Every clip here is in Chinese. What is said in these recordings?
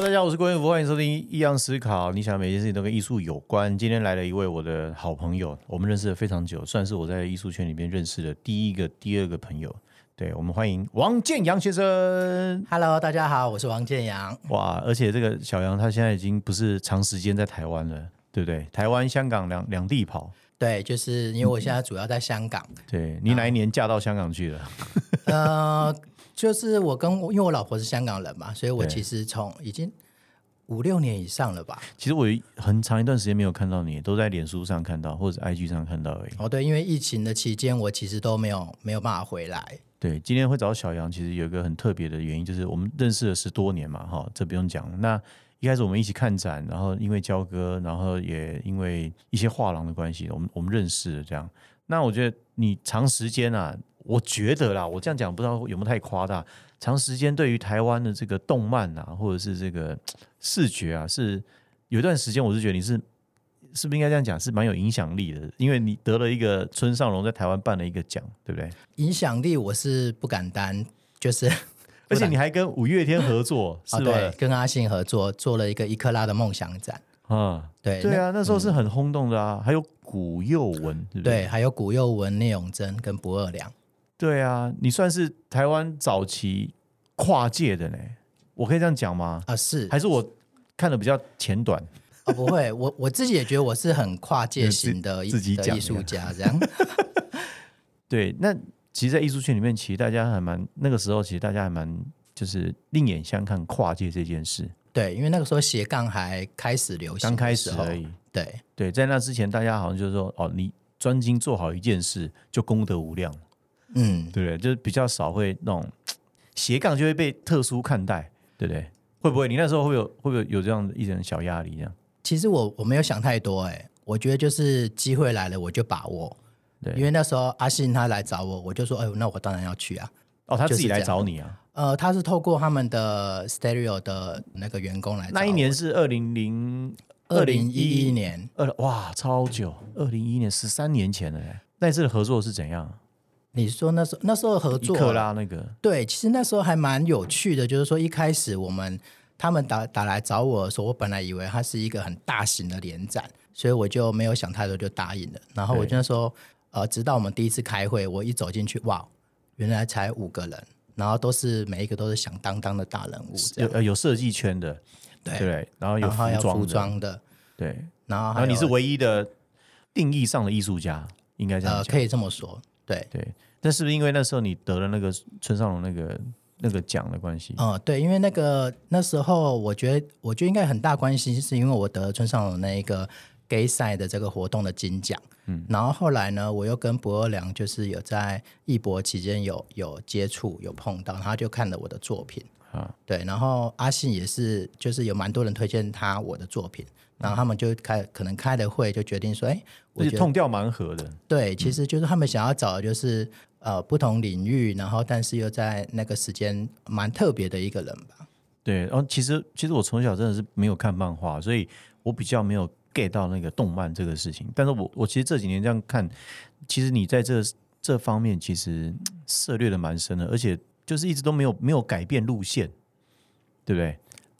Hello，大家好，我是郭彦福，欢迎收听《异样思考》。你想每件事情都跟艺术有关。今天来了一位我的好朋友，我们认识了非常久，算是我在艺术圈里面认识的第一个、第二个朋友。对我们欢迎王建阳先生。Hello，大家好，我是王建阳。哇，而且这个小杨他现在已经不是长时间在台湾了，对不对？台湾、香港两两地跑。对，就是因为我现在主要在香港，对你哪一年嫁到香港去了？呃，就是我跟我因为我老婆是香港人嘛，所以我其实从已经五六年以上了吧。其实我有很长一段时间没有看到你，都在脸书上看到或者 IG 上看到而已。哦，对，因为疫情的期间，我其实都没有没有办法回来。对，今天会找小杨，其实有一个很特别的原因，就是我们认识了十多年嘛，哈，这不用讲。那一开始我们一起看展，然后因为交割，然后也因为一些画廊的关系，我们我们认识了这样。那我觉得你长时间啊，我觉得啦，我这样讲不知道有没有太夸大。长时间对于台湾的这个动漫啊，或者是这个视觉啊，是有一段时间，我是觉得你是是不是应该这样讲，是蛮有影响力的，因为你得了一个村上隆在台湾办了一个奖，对不对？影响力我是不敢担，就是 而且你还跟五月天合作，是哦，吧？对，跟阿信合作做了一个一克拉的梦想展。啊，对对啊，那时候是很轰动的啊，还有古佑文，对不对？对，还有古佑文、聂永贞跟不二良。对啊，你算是台湾早期跨界的呢，我可以这样讲吗？啊，是还是我看的比较浅短？哦，不会，我我自己也觉得我是很跨界型的 艺自己讲的艺术家，这样。对，那其实，在艺术圈里面，其实大家还蛮那个时候，其实大家还蛮就是另眼相看跨界这件事，对，因为那个时候斜杠还开始流行，刚开始而。已。对，对，在那之前，大家好像就是说，哦，你专精做好一件事，就功德无量。嗯，对不对？就是比较少会那种 斜杠就会被特殊看待，对不对？会不会你那时候会有会不会有这样的一点小压力？这样其实我我没有想太多，哎，我觉得就是机会来了我就把握。对因为那时候阿信他来找我，我就说，哎呦，那我当然要去啊。哦，他自己来找你啊？呃，他是透过他们的 Stereo 的那个员工来找。那一年是二零零二零一一年，二哇，超久，二零一一年十三年前了嘞。那一次的合作是怎样？你说那时候那时候合作克拉那个对，其实那时候还蛮有趣的，就是说一开始我们他们打打来找我的时候，我本来以为它是一个很大型的联展，所以我就没有想太多就答应了。然后我就那时候呃，直到我们第一次开会，我一走进去，哇，原来才五个人，然后都是每一个都是响当当的大人物，有呃有设计圈的，对对，然后有服服装的，对，然后你是唯一的定义上的艺术家，应该这样呃可。以这么说，对。对，那是不是因为那时候你得了那个村上隆那个那个奖的关系？嗯，对，因为那个那时候，我觉得，我觉得应该很大关系，是因为我得了村上隆那一个 gay 赛的这个活动的金奖。嗯，然后后来呢，我又跟博二良就是有在艺博期间有有接触，有碰到，他就看了我的作品。啊，对，然后阿信也是，就是有蛮多人推荐他我的作品，然后他们就开可能开了会，就决定说，哎，我觉得痛调蛮合的。对，其实就是他们想要找的就是呃不同领域，然后但是又在那个时间蛮特别的一个人吧。对，然后其实其实我从小真的是没有看漫画，所以我比较没有 get 到那个动漫这个事情。但是我我其实这几年这样看，其实你在这这方面其实嗯涉猎的蛮深的，而且就是一直都没有没有改变路线，对不对？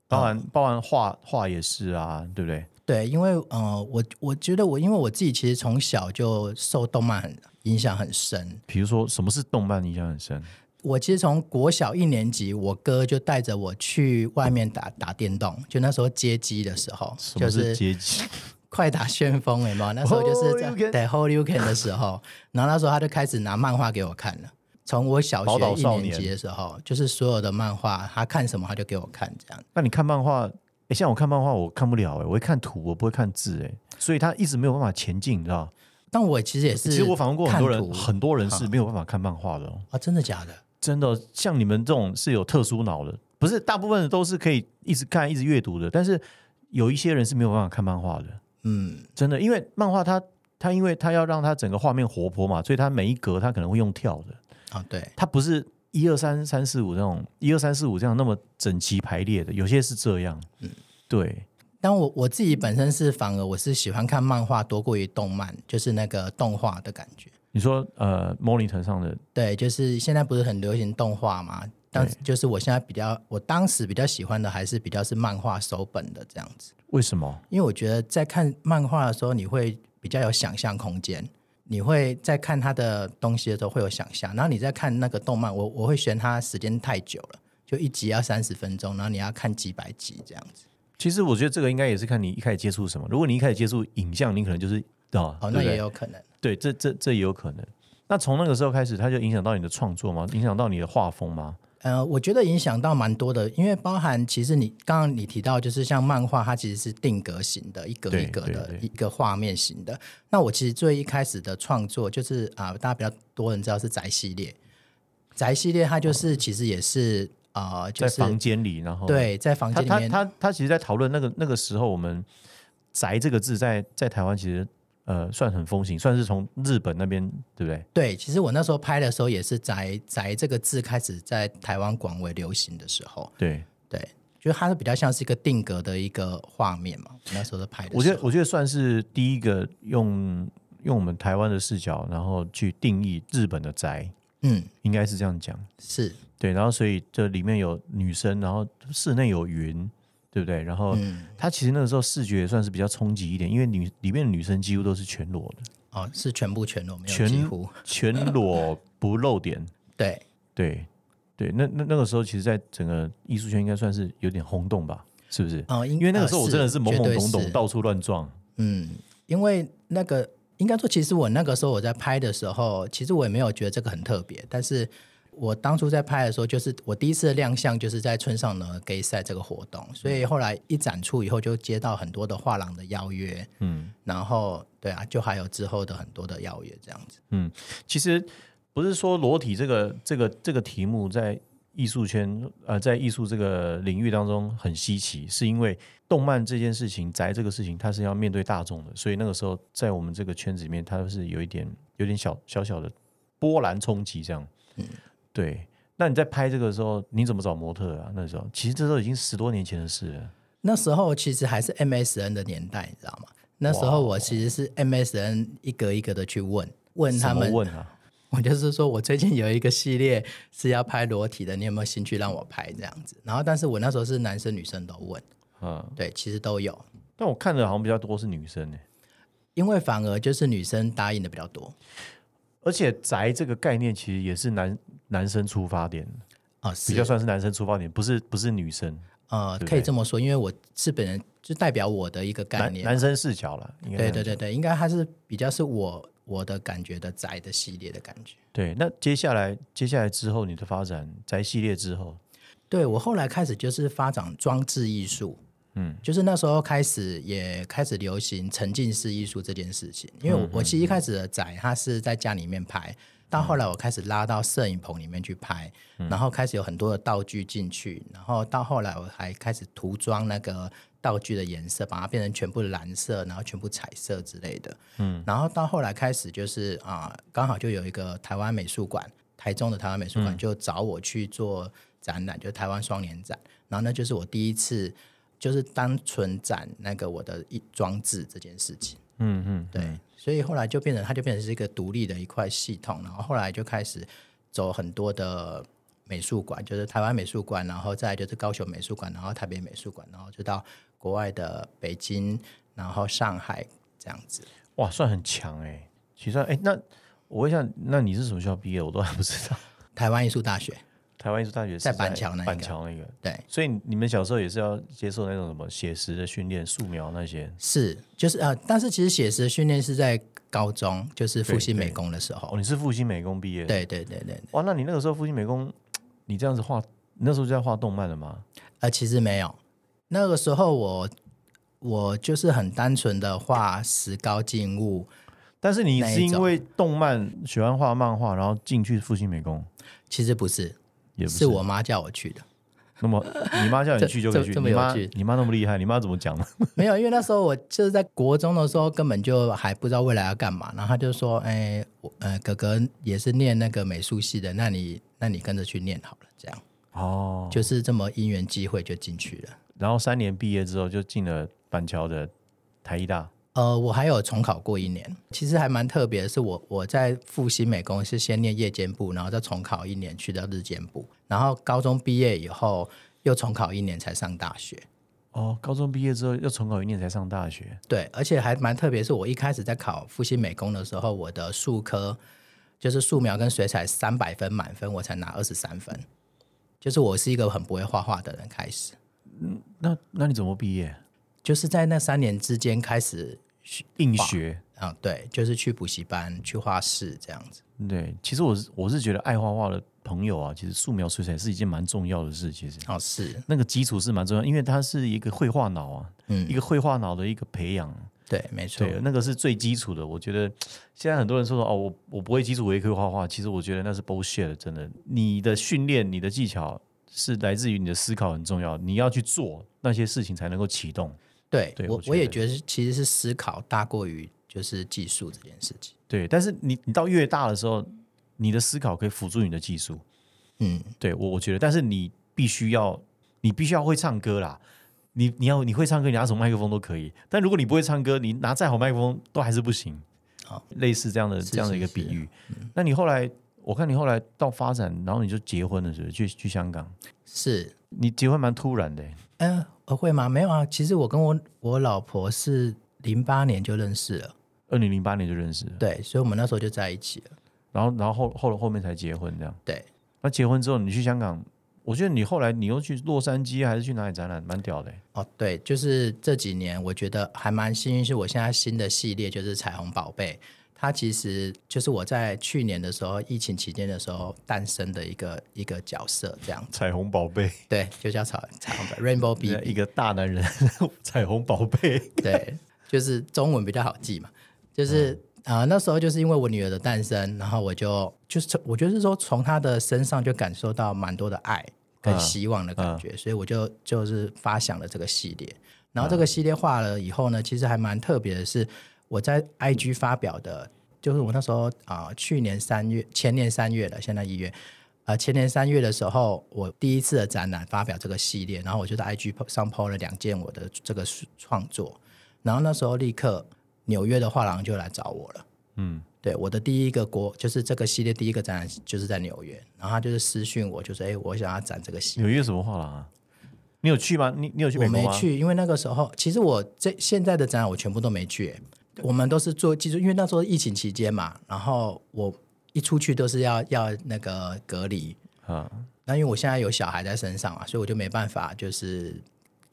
包含、包含画画也是啊，对不对？对，因为呃，我我觉得我因为我自己其实从小就受动漫很影响很深。比如说什么是动漫影响很深？我其实从国小一年级，我哥就带着我去外面打打电动，就那时候街机的时候，什么就是是阶级？快打旋风，有没有？那时候就是在 Holy You Can 的时候，然后那时候他就开始拿漫画给我看了。从我小学一少年年级的时候，就是所有的漫画，他看什么他就给我看，这样。那你看漫画，诶像我看漫画，我看不了哎、我会看图，我不会看字哎、所以他一直没有办法前进，你知道？但我其实也是，其实我访问过很多人，很多人是没有办法看漫画的哦。啊，真的假的？真的，像你们这种是有特殊脑的，不是大部分人都是可以一直看、一直阅读的，但是有一些人是没有办法看漫画的。嗯，真的，因为漫画它它因为它要让它整个画面活泼嘛，所以它每一格它可能会用跳的，啊，对，它不是一二三三四五这种一二三四五这样那么整齐排列的，有些是这样。嗯，对，但我我自己本身是反而我是喜欢看漫画多过于动漫，就是那个动画的感觉。你说呃，monitor 上的对，就是现在不是很流行动画嘛，但就是我现在比较，我当时比较喜欢的还是比较是漫画手本的这样子。为什么？因为我觉得在看漫画的时候，你会比较有想象空间，你会在看他的东西的时候会有想象。然后你在看那个动漫，我我会嫌它时间太久了，就一集要三十分钟，然后你要看几百集这样子。其实我觉得这个应该也是看你一开始接触什么。如果你一开始接触影像，你可能就是哦，哦，那也有可能。对，这这这也有可能。那从那个时候开始，它就影响到你的创作吗？影响到你的画风吗？呃，我觉得影响到蛮多的，因为包含其实你刚刚你提到，就是像漫画，它其实是定格型的，一格一格的一个画面型的。那我其实最一开始的创作就是啊，大家比较多人知道是宅系列，宅系列它就是其实也是啊，在房间里，然后对，在房间里面，他他其实，在讨论那个那个时候，我们宅这个字在在台湾其实。呃，算很风行，算是从日本那边，对不对？对，其实我那时候拍的时候，也是“宅宅”这个字开始在台湾广为流行的时候。对对，就它是比较像是一个定格的一个画面嘛。那时候的拍，我觉得我觉得算是第一个用用我们台湾的视角，然后去定义日本的宅。嗯，应该是这样讲。是对，然后所以这里面有女生，然后室内有云。对不对？然后他其实那个时候视觉也算是比较冲击一点，因为女里面的女生几乎都是全裸的哦，是全部全裸，没有几乎全裸不露点。对对对，那那那个时候，其实，在整个艺术圈应该算是有点轰动吧？是不是？哦，因为那个时候我真的是懵懵懂懂，到处乱撞。嗯，因为那个应该说，其实我那个时候我在拍的时候，其实我也没有觉得这个很特别，但是。我当初在拍的时候，就是我第一次的亮相，就是在村上的 gay 赛这个活动，所以后来一展出以后，就接到很多的画廊的邀约，嗯，然后对啊，就还有之后的很多的邀约这样子，嗯，其实不是说裸体这个这个这个题目在艺术圈呃在艺术这个领域当中很稀奇，是因为动漫这件事情宅这个事情它是要面对大众的，所以那个时候在我们这个圈子里面，它是有一点有点小小小的波澜冲击这样，嗯。对，那你在拍这个的时候，你怎么找模特啊？那时候其实这都已经十多年前的事了。那时候其实还是 MSN 的年代，你知道吗？那时候我其实是 MSN 一个一个的去问问他们，问啊，我就是说我最近有一个系列是要拍裸体的，你有没有兴趣让我拍这样子？然后，但是我那时候是男生女生都问，嗯，对，其实都有。但我看的好像比较多是女生呢，因为反而就是女生答应的比较多。而且宅这个概念其实也是男男生出发点啊，比较算是男生出发点，不是不是女生呃，可以这么说，因为我是本人就代表我的一个概念，男生视角了。对对对对，应该还是比较是我我的感觉的宅的系列的感觉。对，那接下来接下来之后你的发展宅系列之后，对我后来开始就是发展装置艺术。嗯，就是那时候开始也开始流行沉浸式艺术这件事情，因为我我其实一开始的仔他是在家里面拍，到后来我开始拉到摄影棚里面去拍，然后开始有很多的道具进去，然后到后来我还开始涂装那个道具的颜色，把它变成全部蓝色，然后全部彩色之类的。嗯，然后到后来开始就是啊，刚好就有一个台湾美术馆，台中的台湾美术馆就找我去做展览，就台湾双年展，然后那就是我第一次。就是单纯展那个我的一装置这件事情，嗯嗯，对，所以后来就变成它就变成是一个独立的一块系统，然后后来就开始走很多的美术馆，就是台湾美术馆，然后再就是高雄美术馆，然后台北美术馆，然后就到国外的北京，然后上海这样子。哇，算很强哎！其实哎，那我问一下，那你是什么学校毕业？我都还不知道。台湾艺术大学。台湾艺术大学在板桥那板桥那个，对，所以你们小时候也是要接受那种什么写实的训练、素描那些？是，就是呃，但是其实写实的训练是在高中，就是复兴美工的时候。哦，你是复兴美工毕业？对对对对。哇，那你那个时候复兴美工，你这样子画，那时候就在画动漫了吗？呃，其实没有，那个时候我我就是很单纯的画石膏静物。但是你是因为动漫喜欢画漫画，然后进去复兴美工？其实不是。是我妈叫我去的，那么你妈叫你去就可以去？你妈你妈那么厉害，你妈怎么讲呢？没有，因为那时候我就是在国中的时候，根本就还不知道未来要干嘛。然后他就说：“哎，我呃哥哥也是念那个美术系的，那你那你跟着去念好了。”这样哦，就是这么因缘机会就进去了。然后三年毕业之后就进了板桥的台艺大。呃，我还有重考过一年，其实还蛮特别的是我我在复兴美工是先念夜间部，然后再重考一年去到日间部，然后高中毕业以后又重考一年才上大学。哦，高中毕业之后又重考一年才上大学，对，而且还蛮特别，是我一开始在考复兴美工的时候，我的数科就是素描跟水彩三百分满分，我才拿二十三分，就是我是一个很不会画画的人开始，嗯那那你怎么毕业？就是在那三年之间开始学硬学。啊，对，就是去补习班、去画室这样子。对，其实我是我是觉得爱画画的朋友啊，其实素描水彩是一件蛮重要的事。其实哦，是那个基础是蛮重要，因为它是一个绘画脑啊，嗯一个绘画脑的一个培养。对，没错，对，那个是最基础的。我觉得现在很多人说说哦，我我不会基础，我也可以画画。其实我觉得那是 bullshit，真的。你的训练、你的技巧是来自于你的思考很重要，你要去做那些事情才能够启动。对我对我我也觉得是其实是思考大过于就是技术这件事情。对，但是你你到越大的时候，你的思考可以辅助你的技术。嗯，对我我觉得，但是你必须要你必须要会唱歌啦。你你要你会唱歌，你拿什么麦克风都可以。但如果你不会唱歌，你拿再好麦克风都还是不行。好，类似这样的是这样的一个比喻。那你后来，我看你后来到发展，然后你就结婚了，是不是？去去香港，是，你结婚蛮突然的欸。嗯、呃，会吗？没有啊，其实我跟我我老婆是零八年就认识了，二零零八年就认识了，对，所以我们那时候就在一起了。然后然后后后后面才结婚这样。对，那结婚之后，你去香港，我觉得你后来你又去洛杉矶还是去哪里展览，蛮屌的欸。哦，对，就是这几年我觉得还蛮幸运，是我现在新的系列就是彩虹宝贝，它其实就是我在去年的时候疫情期间的时候诞生的一个一个角色，这样子。彩虹宝贝，对，就叫彩彩虹宝 Rainbow 一 BB，个大男人，彩虹宝贝。对，就是中文比较好记嘛，就是啊、呃那时候就是因为我女儿的诞生，然后我就就是从我觉得是说从她的身上就感受到蛮多的爱跟嗯希望的感觉，所以我就就是发想了这个系列。然后这个系列画了以后呢，其实还蛮特别的是，我在 IG 发表的，就是我那时候啊、去年三月，前年三月了，现在一月。呃，前年三月的时候，我第一次的展览发表这个系列，然后我就在 IG 上 PO 了两件我的这个创作，然后那时候立刻纽约的画廊就来找我了。嗯，对，我的第一个国就是这个系列第一个展览就是在纽约，然后他就是私讯我，就说：“哎，我想要展这个系列。纽约什么画廊啊？你有去吗？你你有去吗？没去，因为那个时候其实我这现在的展览我全部都没去，我们都是做技术，因为那时候疫情期间嘛，然后我一出去都是要要那个隔离，啊，那因为我现在有小孩在身上嘛，所以我就没办法就是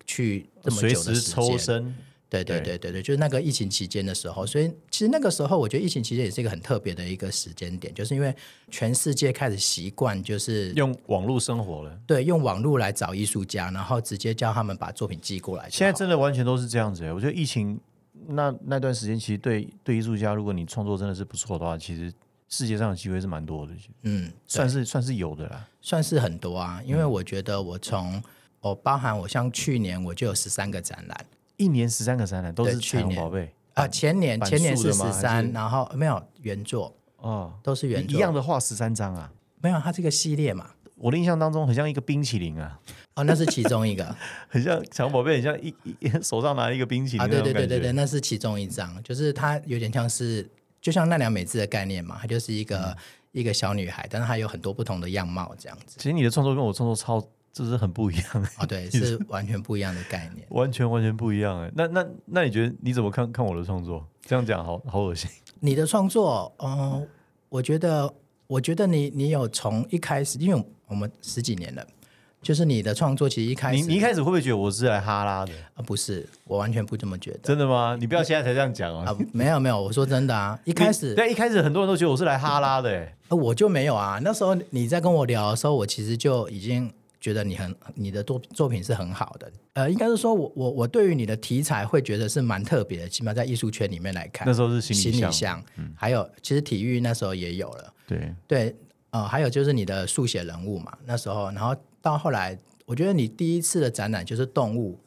去这么随久的时抽。身。对对对对对，就是那个疫情期间的时候，所以其实那个时候我觉得疫情期间也是一个很特别的一个时间点，就是因为全世界开始习惯就是用网络生活了。对用网络来找艺术家，然后直接叫他们把作品寄过来。现在真的完全都是这样子欸我觉得疫情那那段时间，其实对对艺术家，如果你创作真的是不错的话，其实世界上的机会是蛮多的，嗯，算是算是有的啦。算是很多啊，因为嗯。我觉得我从我包含我像去年我就有十三个展览一年十三个展览都是去年宝贝。啊，前年前年是十三，然后没有原作哦，都是原作一样的画十三张啊。没有，它这个系列嘛，我的印象当中很像一个冰淇淋啊，哦，那是其中一个 很像小宝贝，很像一一手上拿一个冰淇淋啊。对对对对对，那是其中一张，就是它有点像是就像奈良美智的概念嘛，它就是一个、嗯一个小女孩，但是她有很多不同的样貌这样子。其实你的创作跟我创作超就是很不一样，哦，对，是完全不一样的概念。完全完全不一样哎。那那那你觉得你怎么看看我的创作？这样讲好好恶心。你的创作，嗯、我觉得，我觉得你你有从一开始，因为我们十几年了，就是你的创作其实一开始，你你一开始会不会觉得我是来哈拉的？啊不是，我完全不这么觉得真的吗？你不要现在才这样讲啊哦。，没有没有，我说真的啊，一开始对一开始很多人都觉得我是来哈拉的哎。呃我就没有啊，那时候你在跟我聊的时候，我其实就已经觉得你很你的作作品是很好的，呃，应该是说我我我对于你的题材会觉得是蛮特别的，起码在艺术圈里面来看，那时候是行行李箱，还有其实体育那时候也有了。对，对，呃，还有就是你的速写人物嘛，那时候，然后到后来，我觉得你第一次的展览就是动物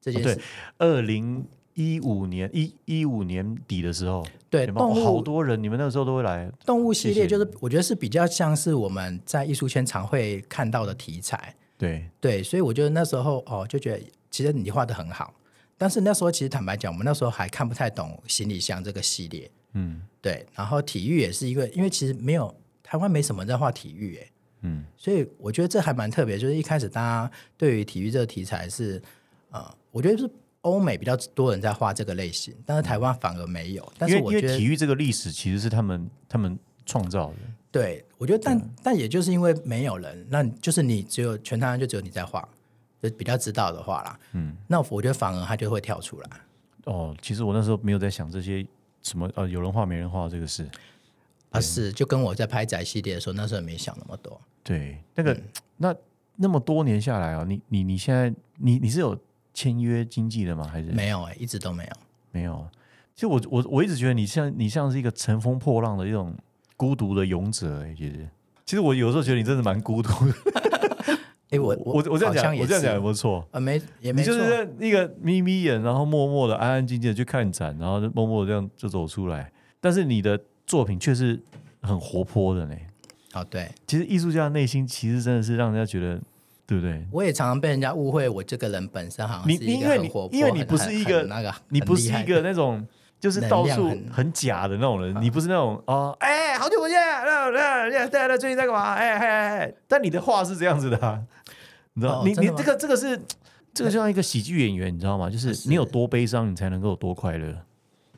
这件对二零一五年一一五年底的时候，对动物好多人，你们那个时候都会来。动物系列就是我觉得是比较像是我们在艺术圈常会看到的题材，对，对，所以我觉得那时候哦就觉得其实你画的很好，但是那时候其实坦白讲，我们那时候还看不太懂行李箱这个系列。嗯对，然后体育也是一个，因为其实没有台湾没什么人在画体育，哎，嗯，所以我觉得这还蛮特别。就是一开始大家对于体育这个题材是，呃，我觉得是欧美比较多人在画这个类型，但是台湾反而没有。但是我觉得为体育这个历史其实是他们他们创造的。对，我觉得但但也就是因为没有人，那就是你只有全台湾就只有你在画，就比较知道的话啦，嗯，那我觉得反而他就会跳出来。哦，其实我那时候没有在想这些什么呃有人画没人画这个事。啊，是就跟我在拍宅系列的时候，那时候也没想那么多。对，那个、嗯那那么多年下来啊，你你你现在你你是有签约经纪的吗？还是没有哎、一直都没有。没有？其实我我我一直觉得你像你像是一个乘风破浪的一种孤独的勇者哎、其实其实我有时候觉得你真的蛮孤独的。哎、我我我这样讲，我这样讲有没有错？啊没也没错，就是在一个眯眯眼，然后默默的、安安静静的去看展，然后就默默的这样就走出来。但是你的作品却是很活泼的呢。哦对，其实艺术家的内心其实真的是让人家觉得，对不对？我也常常被人家误会，我这个人本身好像你是一因为你个很活泼，因为你不是一个那个，你不是一个那种就是到处很很假的那种人，你不是那种哦，哎，好久不见，那那那大家最近在干嘛？哎哎哎，但你的话是这样子的、啊，你知道？你你这个这个是这个就像一个喜剧演员，你知道吗？就是是你有多悲伤，你才能够有多快乐。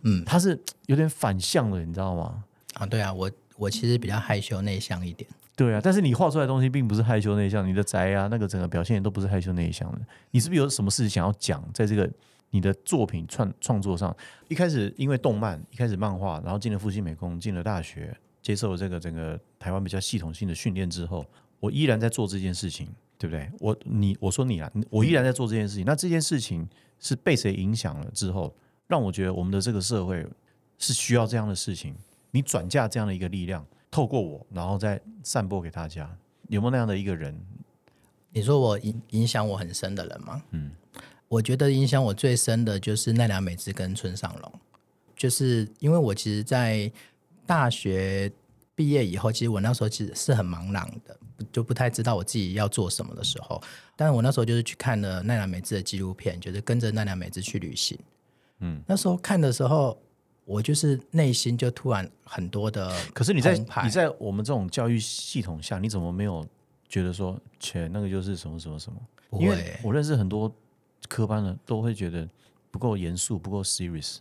嗯他是有点反向的，你知道吗？啊，对啊，我我其实比较害羞内向一点。对啊，但是你画出来的东西并不是害羞内向，你的宅啊，那个整个表现都不是害羞内向的。你是不是有什么事情想要讲，在这个你的作品创创作上？一开始因为动漫，一开始漫画，然后进了复兴美工，进了大学，接受了这个整个台湾比较系统性的训练之后，我依然在做这件事情，对不对？我你我说你啊，我依然在做这件事情。那这件事情是被谁影响了之后，让我觉得我们的这个社会是需要这样的事情，你转嫁这样的一个力量，透过我，然后再散播给大家。有没有那样的一个人？你说我影影响我很深的人吗？嗯，我觉得影响我最深的就是奈良美智跟村上隆，就是因为我其实，在大学毕业以后，其实我那时候其实是很茫然的，就不太知道我自己要做什么的时候。但是我那时候就是去看了奈良美智的纪录片，就是跟着奈良美智去旅行。嗯，那时候看的时候，我就是内心就突然很多的可是你在你在我们这种教育系统下，你怎么没有觉得说，切那个就是什么什么什么？因为不会，我认识很多科班的，都会觉得不够严肃，不够 serious。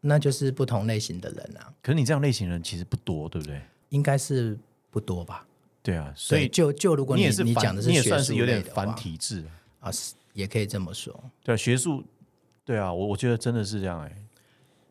那就是不同类型的人啊，可是你这样类型的人其实不多，对不对？应该是不多吧？对啊，所以就就如果你你也是你讲的是你也算是有点反体制啊，是也可以这么说。对啊，学术，对啊，我我觉得真的是这样哎、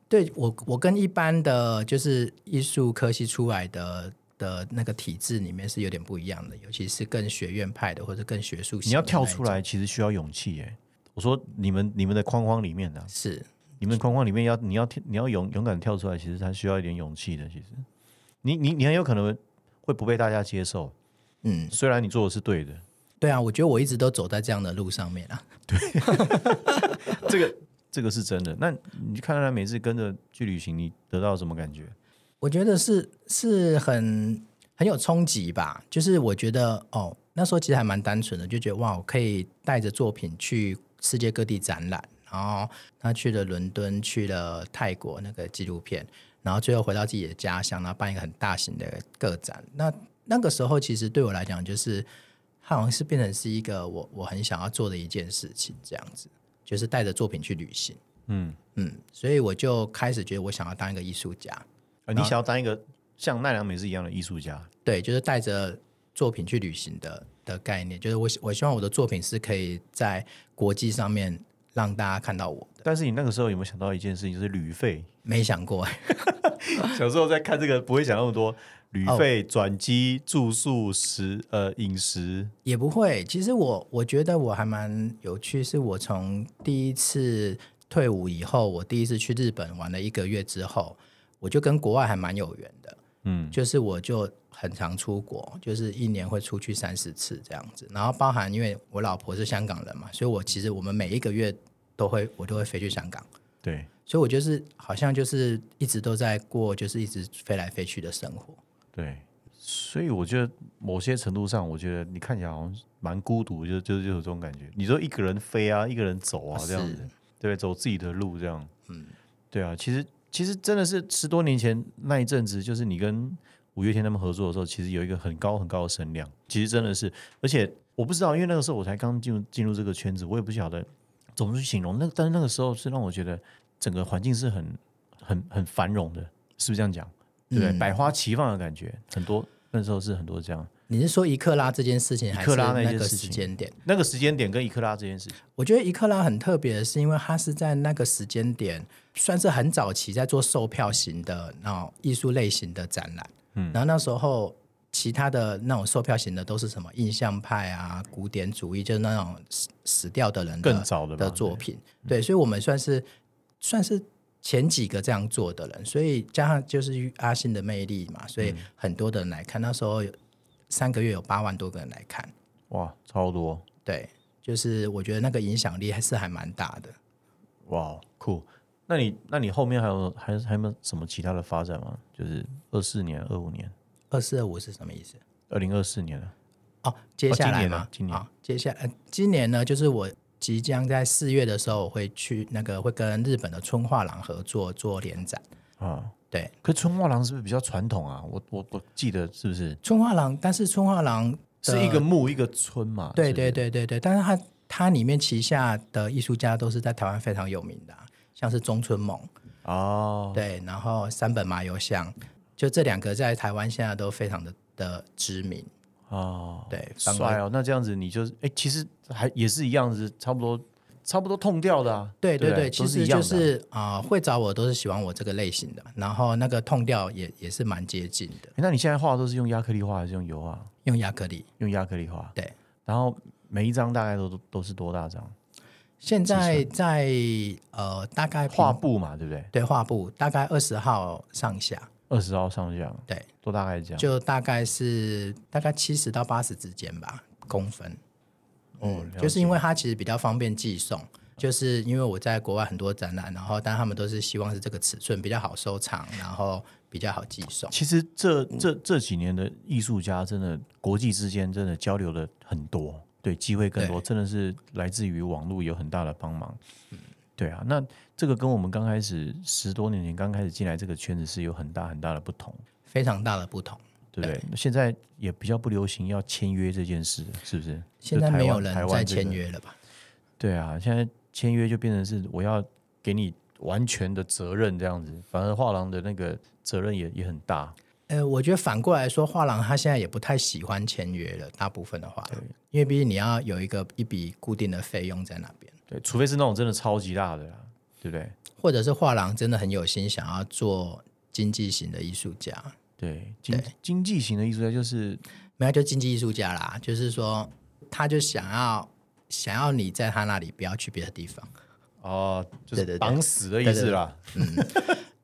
对我，我跟一般的就是艺术科系出来的的那个体制里面是有点不一样的，尤其是更学院派的或者更学术型。你要跳出，来，其实需要勇气哎、我说你们你们的框框里面呢、啊，是你们框框里面要你要跳你要勇勇敢跳出来，其实它需要一点勇气的。其实你你你很有可能会不被大家接受，嗯，虽然你做的是对的。对啊，我觉得我一直都走在这样的路上面啊。对 这个这个是真的。那你看他每次跟着去旅行，你得到什么感觉？我觉得是是很很有冲击吧。就是我觉得哦，那时候其实还蛮单纯的，就觉得哇，我可以带着作品去世界各地展览。然后他去了伦敦，去了泰国那个纪录片，然后最后回到自己的家乡，然后办一个很大型的个展。那那个时候其实对我来讲，就是它好像是变成是一个我我很想要做的一件事情，这样子，就是带着作品去旅行。嗯，嗯，所以我就开始觉得我想要当一个艺术家。呃，你想要当一个像奈良美智一样的艺术家，对，就是带着作品去旅行的的概念，就是我我希望我的作品是可以在国际上面让大家看到我的。但是你那个时候有没有想到一件事情，就是旅费？没想过，小时候在看这个不会想那么多，旅哦费、转机、住宿、食呃饮食，也不会。其实我我觉得我还蛮有趣，是我从第一次退伍以后，我第一次去日本玩了一个月之后，我就跟国外还蛮有缘的。嗯，就是我就很常出国，就是一年会出去三四次这样子，然后包含因为我老婆是香港人嘛，所以我其实我们每一个月都会我都会飞去香港，对，所以我就是好像就是一直都在过就是一直飞来飞去的生活。对，所以我觉得某些程度上，我觉得你看起来好像蛮孤独，就就就有这种感觉。你说一个人飞啊，一个人走啊，这样子，对，走自己的路这样。嗯，对啊，其实其实真的是十多年前那一阵子，就是你跟五月天他们合作的时候，其实有一个很高很高的声量。其实真的是，而且我不知道，因为那个时候我才刚进入进入这个圈子，我也不晓得怎么去形容。那但是那个时候是让我觉得整个环境是很很很繁荣的，是不是这样讲？对不对？百花齐放的感觉，很多那时候是很多这样。你是说一克拉这件事情，还是那那个时间点？那个时间点跟一克拉这件事情，我觉得一克拉很特别的是，因为它是在那个时间点，算是很早期在做售票型的那种艺术类型的展览。嗯，然后那时候其他的那种售票型的都是什么印象派啊、古典主义，就是那种死死掉的人的更早的的作品。对，所以我们算是算是前几个这样做的人，所以加上就是阿信的魅力嘛，所以很多的人来看。那时候有三个月有八万多个人来看。哇，超多对，就是我觉得那个影响力还是还蛮大的。哇，酷！那你那你后面还有还还有没有什么其他的发展吗？就是二四年、二五年、二四二五是什么意思？二零二四年了，哦，接下来今年嘛呢，今年好接下来、呃今年呢，就是我即将在四月的时候，我会去那个会跟日本的春画廊合作做联展。啊。对，可春画廊是不是比较传统啊？我我我记得是不是春画廊，但是春画廊是一个木一个村嘛？对对对对对，但是它它里面旗下的艺术家都是在台湾非常有名的啊、像是中村猛，哦，对，然后三本麻油香，就这两个在台湾现在都非常的的知名。哦，对帅哦。那这样子你就是哎，其实还也是一样子，差不多差不多痛掉的啊。对对对对，其实就是啊会找我都是喜欢我这个类型的，然后那个痛掉也也是蛮接近的，那你现在画都是用亚克力画还是用油画？用亚克力。用亚克力画。对，然后每一张大概都都都是多大张？现在在呃大概画布嘛，对不对？对画布大概二十号上下，二十号上下，对，都大概这样。就大概是大概七十到八十之间吧，公分。哦，了就是因为它其实比较方便寄送，就是因为我在国外很多展览，然后但他们都是希望是这个尺寸比较好收藏，然后比较好寄送。其实这这这几年的艺术家真的国际之间真的交流的很多，对，机会更多，真的是来自于网络有很大的帮忙。对啊，那这个跟我们刚开始十多年前刚开始进来这个圈子是有很大很大的不同，非常大的不同。对不对？现在也比较不流行要签约这件事，是不是？现在没有人在签约了吧？对啊，现在签约就变成是我要给你完全的责任这样子，反而画廊的那个责任也也很大。呃，我觉得反过来说，画廊他现在也不太喜欢签约了，大部分的画廊，因为毕竟你要有一个一笔固定的费用在那边，对，除非是那种真的超级大的啦，对不对？或者是画廊真的很有心想要做经济型的艺术家，对，经对。经济型的艺术家就是没有就经济艺术家啦，就是说他就想要想要你在他那里，不要去别的地方，哦，就是绑死的意思啦，嗯。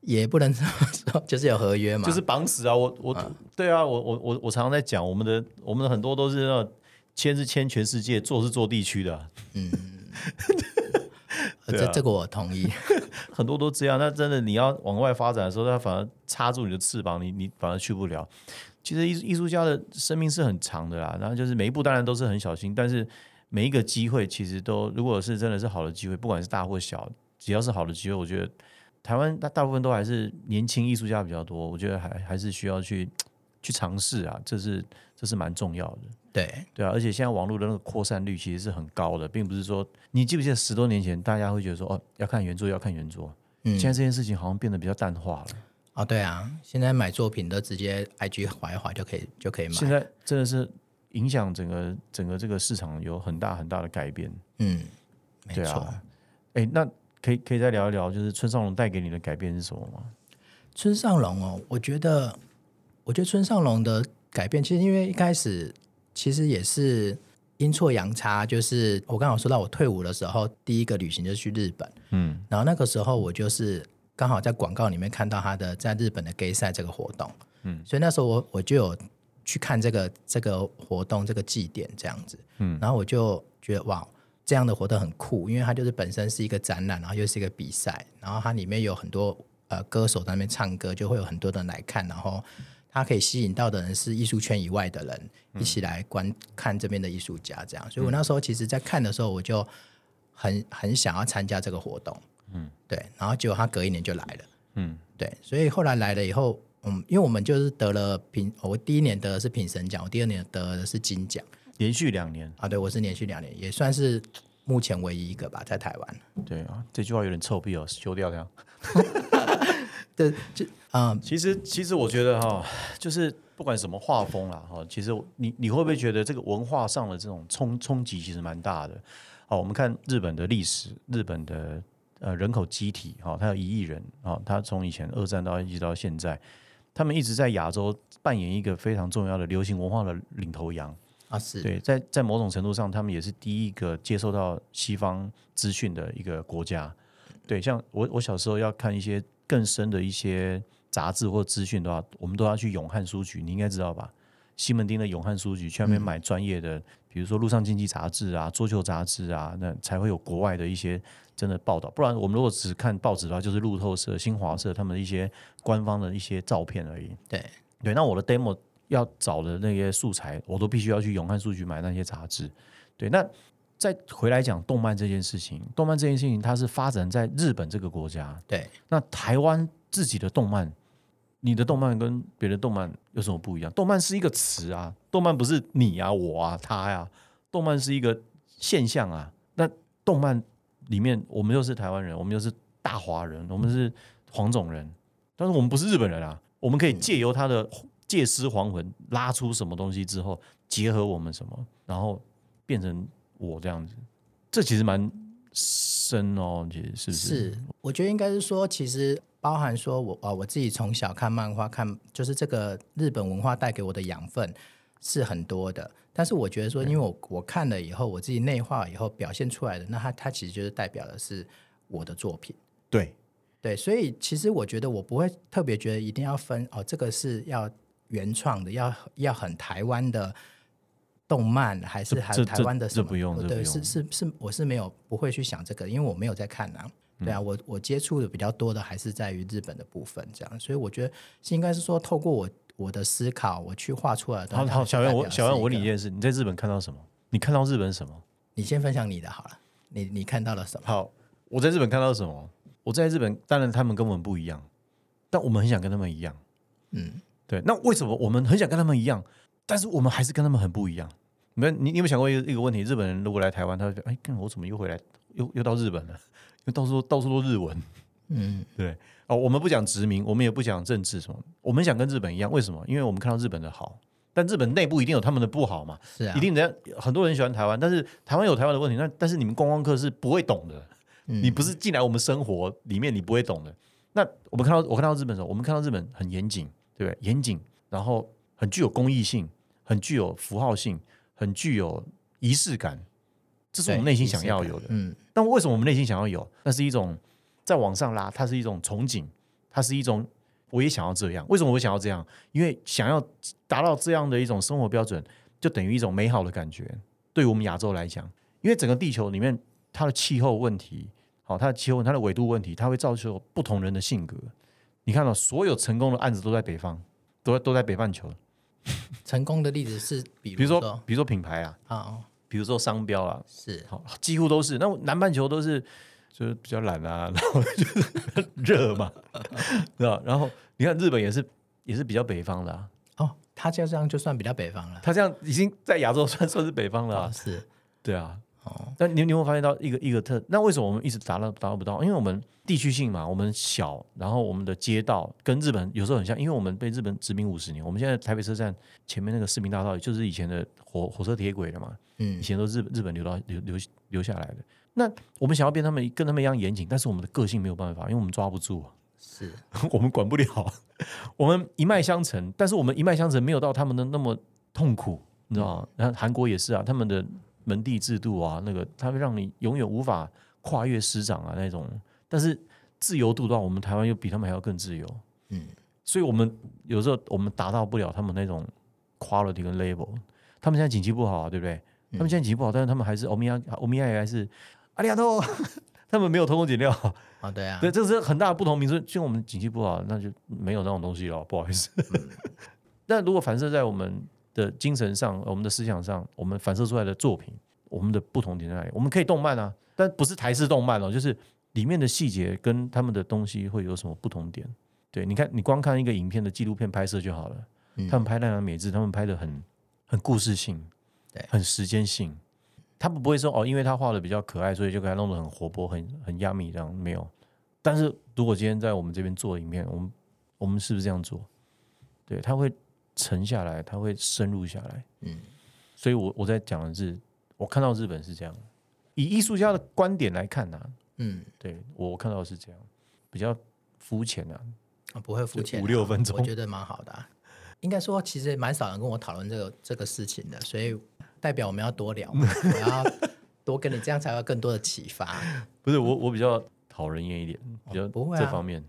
也不能这么说，就是有合约嘛，就是绑死啊！我我、对啊，我我我我常常在讲，我们的我们的很多都是那种签是签全世界，做是做地区的啊、呃对 啊这这个我同意。很多都这样。那真的你要往外发展的时候，它反而插住你的翅膀，你你反而去不了。其实艺术艺术家的生命是很长的啦，然后就是每一步当然都是很小心，但是每一个机会其实都，如果是真的是好的机会，不管是大或小，只要是好的机会，我觉得台湾大大部分都还是年轻艺术家比较多，我觉得还还是需要去去尝试啊，这是这是蛮重要的。对，对啊，而且现在网络的那个扩散率其实是很高的，并不是说你记不记得十多年前大家会觉得说哦要看原作要看原作，嗯现在这件事情好像变得比较淡化了。哦，对啊，现在买作品都直接 IG 划一划就可以就可以买。现在真的是影响整个整个这个市场有很大很大的改变。嗯，没错。哎，那可以可以再聊一聊，就是村上隆带给你的改变是什么吗？村上隆哦，我觉得，我觉得村上隆的改变，其实因为一开始其实也是阴错阳差，就是我刚好说到我退伍的时候，第一个旅行就是去日本，嗯。然后那个时候我就是刚好在广告里面看到他的在日本的 gay 赛这个活动，嗯，所以那时候我我就有去看这个这个活动这个祭典这样子，嗯。然后我就觉得哇，这样的活动很酷，因为它就是本身是一个展览，然后又是一个比赛，然后它里面有很多呃歌手在那边唱歌，就会有很多人来看，然后它可以吸引到的人是艺术圈以外的人一起来观看这边的艺术家，这样。所以我那时候其实，在看的时候，我就很很想要参加这个活动，嗯，对，然后结果他隔一年就来了，嗯，对，所以后来来了以后，嗯，因为我们就是得了评，我第一年得的是评审奖，我第二年得的是金奖。连续两年，啊，对我是连续两年，也算是目前唯一一个吧，在台湾，对啊，这句话有点臭屁哦，修掉它。对，就嗯，其实，其实我觉得哈，就是不管什么画风啦，哈，其实你你会不会觉得这个文化上的这种冲冲击其实蛮大的？好，我们看日本的历史，日本的呃人口机体，哈，它有一亿人，啊，它从以前二战到一直到现在，他们一直在亚洲扮演一个非常重要的流行文化的领头羊啊，是对，在在某种程度上，他们也是第一个接受到西方资讯的一个国家。对，像我我小时候要看一些更深的一些杂志或资讯的话，我们都要去永汉书局，你应该知道吧？西门町的永汉书局去那边买专业的，比如说《路上经济》杂志啊、桌球杂志啊，那才会有国外的一些真的报道。不然我们如果只看报纸的话，就是路透社、新华社他们的一些官方的一些照片而已。对对，那我的 demo 要找的那些素材，我都必须要去永汉书局买那些杂志。对，那。再回来讲动漫这件事情，动漫这件事情它是发展在日本这个国家。对，那台湾自己的动漫，你的动漫跟别的动漫有什么不一样？动漫是一个词啊，动漫不是你啊、我啊、他呀，动漫是一个现象啊。那动漫里面，我们又是台湾人，我们又是大华人，我们是黄种人，但是我们不是日本人啊。我们可以借由他的借尸还魂，拉出什么东西之后，结合我们什么，然后变成。我这样子，这其实蛮深哦，其实是不是？是，我觉得应该是说，其实包含说我啊，我自己从小看漫画，看就是这个日本文化带给我的养分是很多的。但是我觉得说，因为我我看了以后，我自己内化以后表现出来的，那它它其实就是代表的是我的作品。对对，所以其实我觉得我不会特别觉得一定要分哦，这个是要原创的，要要很台湾的。动漫还是还台湾的什么？对，是是是，我是没有不会去想这个，因为我没有在看啊。对啊，我我接触的比较多的还是在于日本的部分，这样，所以我觉得是应该是说，透过我我的思考，我去画出来的。好，好，小袁，我小袁，我问你一件事：你在日本看到什么？你看到日本什么？你先分享你的好了。你你看到了什么？好，我在日本看到什么？我在日本，当然他们跟我们不一样，但我们很想跟他们一样。嗯，对。那为什么我们很想跟他们一样，但是我们还是跟他们很不一样？没，你你有没有想过一个一个问题？日本人如果来台湾，他会觉得，哎，看我怎么又回来，又又到日本了？又到处到处都日文，嗯，对。哦，我们不讲殖民，我们也不讲政治什么，我们想跟日本一样。为什么？因为我们看到日本的好，但日本内部一定有他们的不好嘛？是啊，一定人家很多人喜欢台湾，但是台湾有台湾的问题。那但是你们观光客是不会懂的，你不是进来我们生活里面，你不会懂的。那我们看到我看到日本的时候，我们看到日本很严谨，对不对？严谨，然后很具有公益性，很具有符号性。很具有仪式感，这是我们内心想要有的。嗯，但为什么我们内心想要有？那是一种在往上拉，它是一种憧憬，它是一种我也想要这样。为什么我想要这样？因为想要达到这样的一种生活标准，就等于一种美好的感觉。对于我们亚洲来讲，因为整个地球里面，它的气候问题，好，它的气候、它的纬度问题，它会造就不同人的性格。你看到所有成功的案子都在北方，都在都在北半球。成功的例子是，比如说，比如说品牌啊，啊，比如说商标啊，是，好，几乎都是。那南半球都是，就是比较懒啊，然后就是热嘛，对吧？然后你看日本也是，也是比较北方的啊。哦，他这样就算比较北方了，他这样已经在亚洲算算是北方了，是，对啊。哦，但你你会发现到一个一个特，那为什么我们一直达到达到不到？因为我们地区性嘛，我们小，然后我们的街道跟日本有时候很像，因为我们被日本殖民五十年。我们现在台北车站前面那个市民大道，就是以前的火火车铁轨了嘛，嗯，以前都日日本留到留留留下来的。那我们想要变他们跟他们一样严谨，但是我们的个性没有办法，因为我们抓不住，是 我们管不了。我们一脉相承，但是我们一脉相承没有到他们的那么痛苦，你知道吗？然后韩国也是啊，他们的。门第制度啊，那个它会让你永远无法跨越师长啊那种，但是自由度的话，我们台湾又比他们还要更自由，嗯，所以我们有时候我们达到不了他们那种 quality 跟 level。他们现在景气不好啊，对不对？他们现在景气不好，但是他们还是欧米亚欧米亚还是阿里亚多，他们没有偷工减料啊，对啊，对，这是很大的不同。比如说，像我们景气不好，那就没有那种东西了，不好意思。那如果反射在我们。的精神上，我们的思想上，我们反射出来的作品，我们的不同点在哪里？我们可以动漫啊，但不是台式动漫哦，就是里面的细节跟他们的东西会有什么不同点？对，你看，你光看一个影片的纪录片拍摄就好了。他们拍那样美智，他们拍的很很故事性，对，很时间性。他们不会说哦，因为他画的比较可爱，所以就给他弄得很活泼、很很压密这样没有。但是如果今天在我们这边做影片，我们我们是不是这样做？对，他会沉下来，他会深入下来。嗯，所以我我在讲的是，我看到日本是这样，以艺术家的观点来看呢，嗯，对我看到是这样，比较肤浅啊，不会肤浅，五六分钟，我觉得蛮好的。应该说，其实蛮少人跟我讨论这个这个事情的，所以代表我们要多聊，我要多跟你，这样才会更多的启发。不是我，我比较讨人厌一点，比较不会这方面。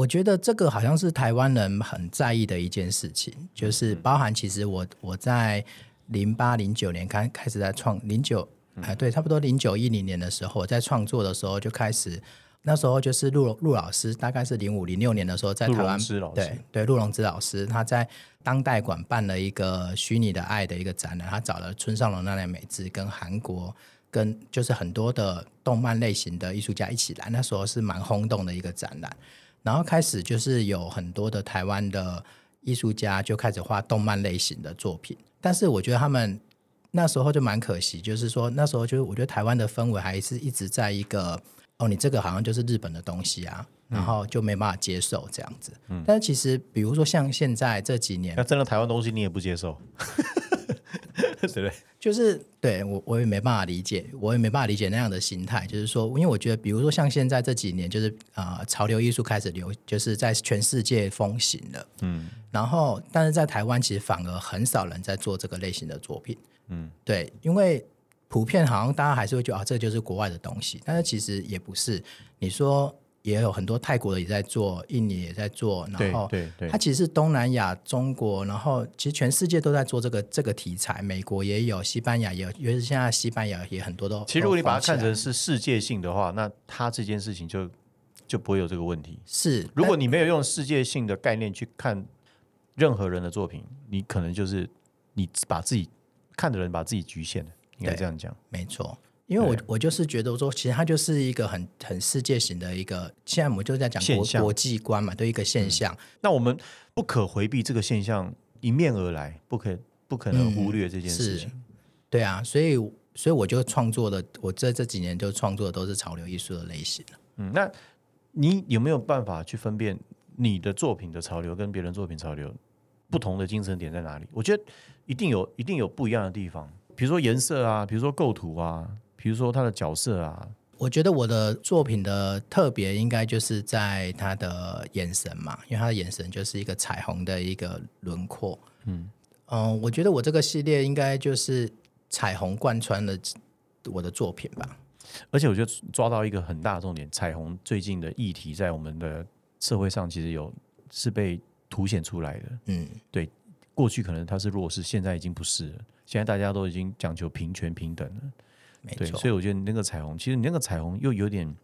我觉得这个好像是台湾人很在意的一件事情，就是包含其实我我在零八零九年开开始在创零九哎对，差不多零九一零年的时候，我在创作的时候就开始。那时候就是陆陆老师，大概是零五零六年的时候，在台湾对对陆龙之老师，他在当代馆办了一个虚拟的爱的一个展览，他找了村上隆那奈美智跟韩国跟就是很多的动漫类型的艺术家一起来，那时候是蛮轰动的一个展览，然后开始就是有很多的台湾的艺术家就开始画动漫类型的作品，但是我觉得他们那时候就蛮可惜，就是说那时候就是我觉得台湾的氛围还是一直在一个。哦，你这个好像就是日本的东西啊，然后就没办法接受这样子。嗯，但是其实，比如说像现在这几年，那真的台湾东西你也不接受，对不对？就是对我我也没办法理解，我也没办法理解那样的心态。就是说，因为我觉得，比如说像现在这几年，就是啊，潮流艺术开始流，就是在全世界风行了。嗯，然后但是在台湾其实反而很少人在做这个类型的作品。嗯，对，因为。普遍好像大家还是会觉得啊，这就是国外的东西，但是其实也不是。你说也有很多泰国的也在做，印尼也在做，然后对对，它其实是东南亚、中国，然后其实全世界都在做这个这个题材。美国也有，西班牙也有，尤其是现在西班牙也很多都。其实如果你把它看成是世界性的话，那它这件事情就就不会有这个问题。是，如果你没有用世界性的概念去看任何人的作品，你可能就是你把自己看的人把自己局限了。应该这样讲，没错，因为我我就是觉得说，其实它就是一个很很世界型的一个，现在我们就在讲国国际观嘛，对一个现象。那我们不可回避这个现象迎面而来，不可不可能忽略这件事情。对啊，所以所以我就创作的，我这这几年就创作的都是潮流艺术的类型嗯，那你有没有办法去分辨你的作品的潮流跟别人作品潮流不同的精神点在哪里？我觉得一定有一定有不一样的地方。比如说颜色啊，比如说构图啊，比如说他的角色啊，我觉得我的作品的特别应该就是在他的眼神嘛，因为他的眼神就是一个彩虹的一个轮廓。嗯嗯，我觉得我这个系列应该就是彩虹贯穿了我的作品吧。而且我觉得抓到一个很大的重点，彩虹最近的议题在我们的社会上其实有是被凸显出来的。嗯，对，过去可能它是弱势，现在已经不是了。现在大家都已经讲求平权平等了，没错。所以我觉得你那个彩虹，其实你那个彩虹又有点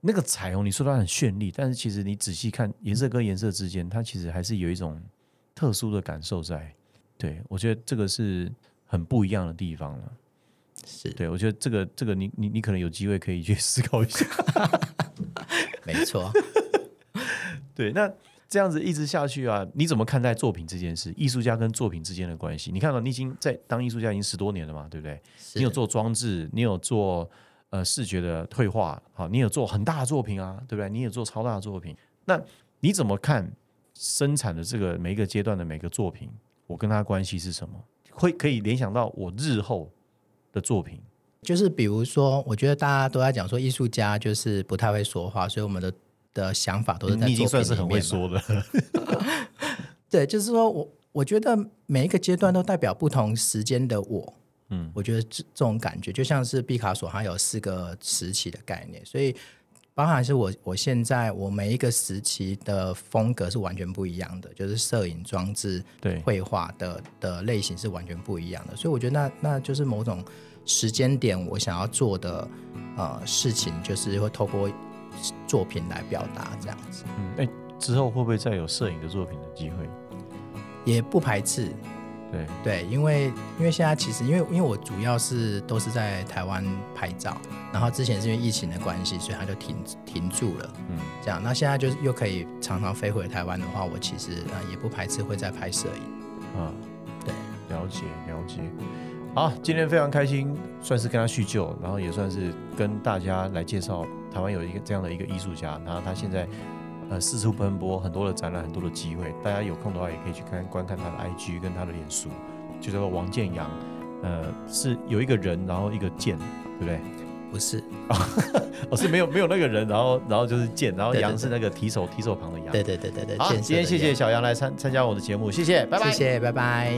那个彩虹，你说它很绚丽，但是其实你仔细看颜色跟颜色之间，它其实还是有一种特殊的感受在。对我觉得这个是很不一样的地方了。是对我觉得这个这个你你你可能有机会可以去 思考一下。没错。对，那。这样子一直下去啊，你怎么看待作品这件事？艺术家跟作品之间的关系？你看到你已经在当艺术家已经十多年了嘛，对不对？你有做装置，你有做呃视觉的退化，好，你有做很大的作品啊，对不对？你也做超大的作品，那你怎么看生产的这个每一个阶段的每个作品？我跟他关系是什么？会可以联想到我日后的作品？就是比如说，我觉得大家都在讲说艺术家就是不太会说话，所以我们的。的想法都是在作品里面说的。对，就是说我我觉得每一个阶段都代表不同时间的我。嗯，我觉得这这种感觉就像是毕卡索，他有四个时期的概念，所以包含是我我现在我每一个时期的风格是完全不一样的，就是摄影装置、对绘画的的类型是完全不一样的。所以我觉得那那就是某种时间点，我想要做的呃事情，就是会透过。作品来表达这样子，嗯，哎，之后会不会再有摄影的作品的机会？也不排斥，对，对，因为因为现在其实因为因为我主要是都是在台湾拍照，然后之前是因为疫情的关系，所以它就停停住了。嗯，这样，那现在就是又可以常常飞回台湾的话，我其实呃也不排斥会再拍摄影。啊，对，了解了解。好，今天非常开心，算是跟他叙旧，然后也算是跟大家来介绍台湾有一个这样的一个艺术家，然后他现在呃四处奔波，很多的展览，很多的机会，大家有空的话也可以去看观看他的 IG 跟他的脸书，就叫做王建阳，呃，是有一个人，然后一个剑，对不对？不是，哦，是没有没有那个人，然后然后就是剑，然后杨是那个提手提手旁的杨。对对对对对。好，今天谢谢小杨来参参加我的节目，谢谢，拜拜。谢谢，拜拜。